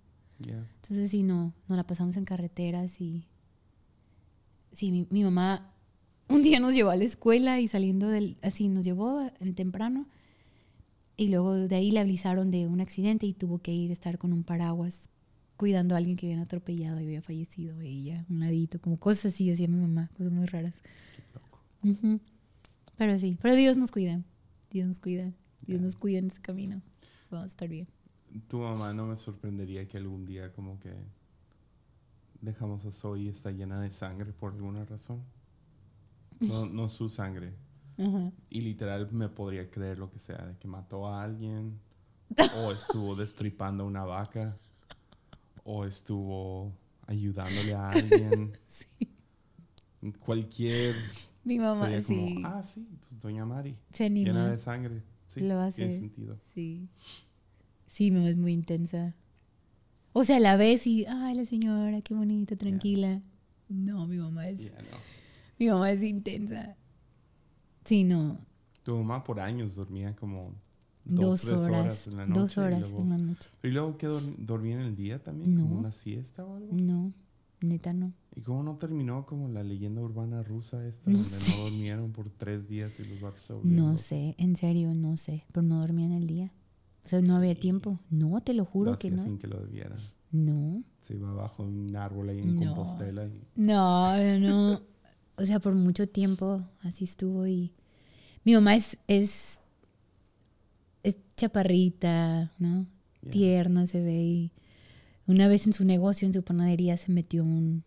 Entonces sí, no, nos la pasamos en carreteras y... Sí, mi, mi mamá un día nos llevó a la escuela y saliendo del... Así, nos llevó en temprano y luego de ahí le avisaron de un accidente y tuvo que ir a estar con un paraguas cuidando a alguien que habían atropellado y había fallecido ella, un ladito, como cosas así, decía mi mamá, cosas muy raras. Pero sí, pero Dios nos cuida, Dios nos cuida, Dios nos cuida en ese camino. Vamos a estar bien. Tu mamá no me sorprendería que algún día como que dejamos a Zoe está llena de sangre por alguna razón. No, no su sangre. Y literal me podría creer lo que sea, de que mató a alguien, o estuvo destripando una vaca, o estuvo ayudándole a alguien. Cualquier... Mi mamá, sería como, sí, ah, sí, pues doña Mari, se llena de sangre. Sí, Lo hace. tiene sentido. Sí. Sí, mi mamá es muy intensa. O sea, la ves y, ay, la señora, qué bonita, tranquila. No, mi mamá es, no. mi mamá es intensa. Sí, no, Tu mamá por años dormía como dos, dos, tres horas, horas, en la noche. dos y horas luego- en la noche. ¿Y luego qué dor- dormía en el día también? ¿Como una siesta o algo? No, neta no. ¿Y cómo no terminó como la leyenda urbana rusa esta? No donde sé. no durmieron por tres días y los vatos No sé, en serio, no sé. Pero no dormía en el día. O sea, no había tiempo. No, te lo Lo juro que no. sin que lo debieran. No, Se iba bajo un árbol ahí en No. Compostela y... no, no. O sea, por mucho tiempo así estuvo y mi mamá es, es, es chaparrita, ¿no? Tierna se ve y una vez en su negocio, en su panadería, se metió un...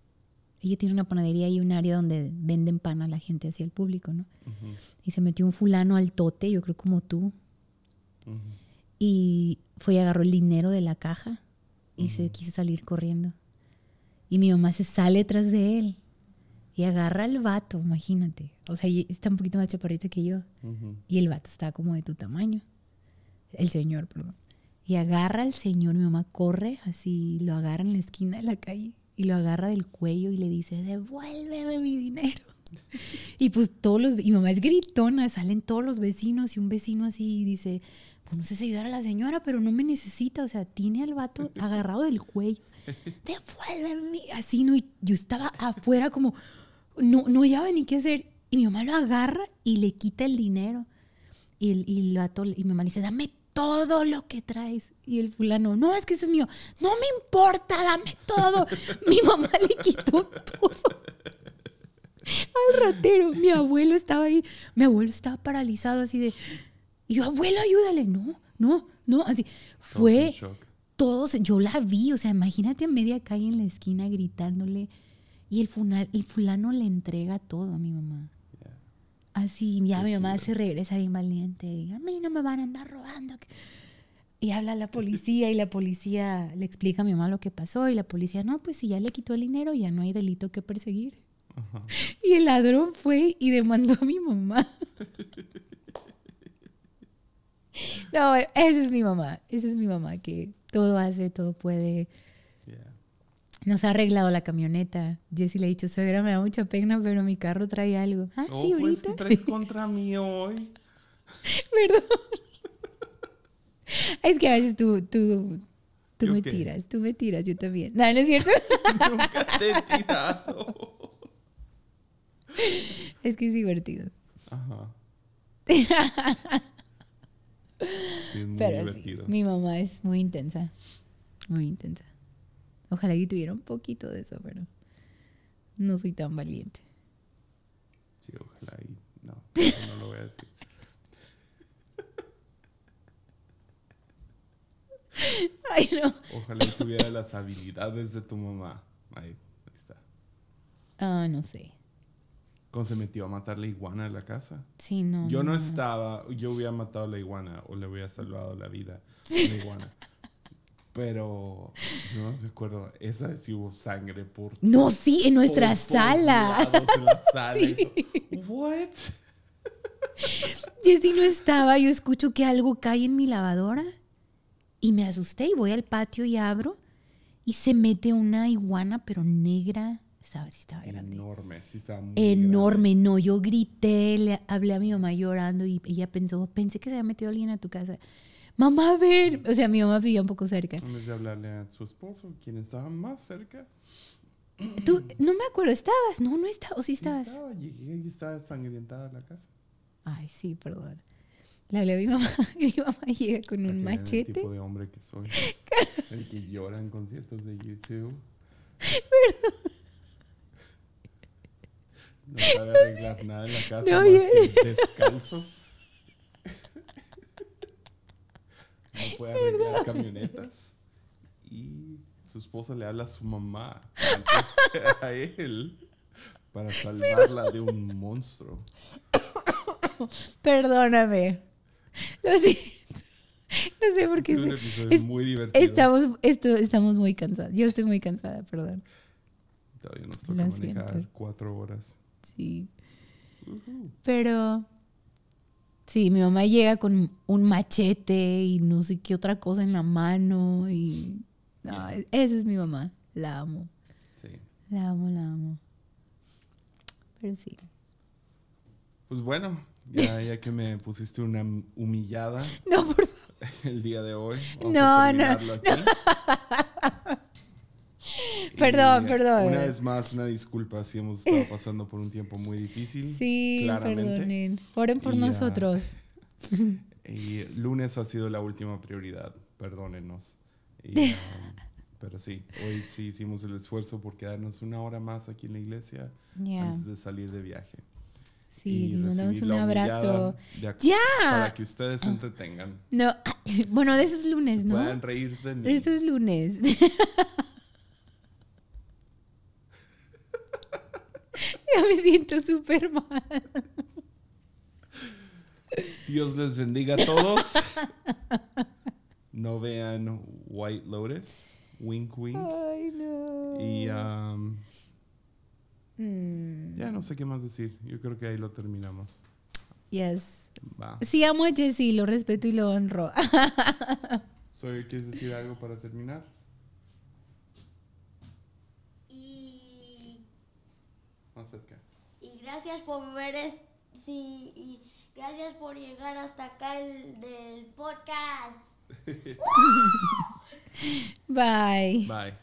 Ella tiene una panadería y un área donde venden pan a la gente, hacia el público, ¿no? Y se metió un fulano al tote, yo creo como tú, ujú. Y fue y agarró el dinero de la caja y se quiso salir corriendo. Y mi mamá se sale tras de él y agarra al vato, imagínate. O sea, está un poquito más chaparrita que yo. Y el vato está como de tu tamaño. El señor, perdón. Y agarra al señor, mi mamá corre así, lo agarra en la esquina de la calle y lo agarra del cuello y le dice, devuélveme mi dinero. y pues todos los, y mamá es gritona, salen todos los vecinos y un vecino así dice, pues no sé si ayudar a la señora, pero no me necesita. O sea, tiene al vato agarrado del cuello. Devuélveme. Así, ¿no? Y yo estaba afuera como, no, no hallaba ni qué hacer. Y mi mamá lo agarra y le quita el dinero. Y, el, y, el vato, y mi mamá le dice, dame todo lo que traes. Y el fulano, no, es que ese es mío. No me importa, dame todo. mi mamá le quitó todo al ratero. Mi abuelo estaba ahí. Mi abuelo estaba paralizado así de... Y yo, abuelo, ayúdale. No, no, no. Así fue todos. Yo la vi. O sea, imagínate a media calle en la esquina gritándole. Y el, funal, el fulano le entrega todo a mi mamá. Así, ya mi mamá se regresa bien valiente. Y, a mí no me van a andar robando. Y habla a la policía y la policía le explica a mi mamá lo que pasó. Y la policía, no, pues si ya le quitó el dinero, ya no hay delito que perseguir. Y el ladrón fue y demandó a mi mamá. no, esa es mi mamá. Esa es mi mamá que todo hace, todo puede. Nos ha arreglado la camioneta. Jessy le ha dicho, suegra, me da mucha pena, pero mi carro trae algo. Ah, sí, oh, pues, ahorita. traes contra mí hoy? Perdón. es que a veces tú, tú, tú me tiras, tú me tiras, yo también. No, no es cierto. Nunca te he tirado. Es que es divertido. Ajá. Sí, es muy divertido. mi mamá es muy intensa. Muy intensa. Ojalá yo tuviera un poquito de eso, pero no soy tan valiente. Sí, ojalá y no, no lo voy a decir. Ay, no. Ojalá y tuviera las habilidades de tu mamá. Ahí, ahí está. Ah, no sé. ¿Cómo se metió a matar la iguana en la casa? Sí, no. Yo no, estaba, yo hubiera matado a la iguana o le hubiera salvado la vida a la iguana. Pero no me acuerdo, esa sí hubo sangre por. No, sí, en nuestra sala. en la sala. Sí. What? Jessy no estaba, yo escucho que algo cae en mi lavadora y me asusté y voy al patio y abro y se mete una iguana pero negra sí estaba grande. Enorme, sí estaba muy Enorme, no. Yo grité, le hablé a mi mamá llorando y ella pensó, pensé que se había metido alguien a tu casa. Mamá, a ver. O sea, mi mamá vivía un poco cerca. En vez de hablarle a su esposo, quien estaba más cerca. Tú, no me acuerdo, ¿estabas? No, no estaba, o sí estabas. Estaba, llegué y estaba sangrientada la casa. Ay, sí, perdón. Le hablé a mi mamá y mi mamá llega con un machete. El tipo de hombre que soy. el que llora en conciertos de YouTube. Perdón. No sabe arreglar nada en la casa más que descalzo. no puede arreglar camionetas. Y su esposa le habla a su mamá antes que a él para salvarla de un monstruo. Perdóname. Lo siento. No sé por qué. Es un episodio muy divertido. Estamos, esto, estamos muy cansados. Yo estoy muy cansada, perdón. Todavía nos toca manejar cuatro horas. Sí. Pero sí, mi mamá llega con un machete y no sé qué otra cosa en la mano y no, esa es mi mamá. La amo. Sí. La amo, la amo. Pero sí. Pues bueno, ya, ya que me pusiste una humillada no, por el día de hoy. no, no, no. Perdón, perdón. Una vez más, una disculpa si hemos estado pasando por un tiempo muy difícil. Sí, claramente. perdonen. Oren por nosotros. y lunes ha sido la última prioridad, perdónenos. pero sí, hoy sí hicimos el esfuerzo por quedarnos una hora más aquí en la iglesia antes de salir de viaje. Sí, nos damos un abrazo. ¡Ya! Para que ustedes se entretengan. No, bueno, de esos lunes, ¿no? Pueden reír de mí. De esos lunes. ya me siento súper mal. Dios les bendiga a todos. No vean White Lotus. Wink, wink. Ay, no. Y um, mm. ya no sé qué más decir. Yo creo que ahí lo terminamos. Yes. Va. Sí, amo a Jesse, lo respeto y lo honro. Soy, ¿Quieres decir algo para terminar? Y gracias por ver Sí, y gracias por llegar hasta acá el del podcast. Bye. Bye.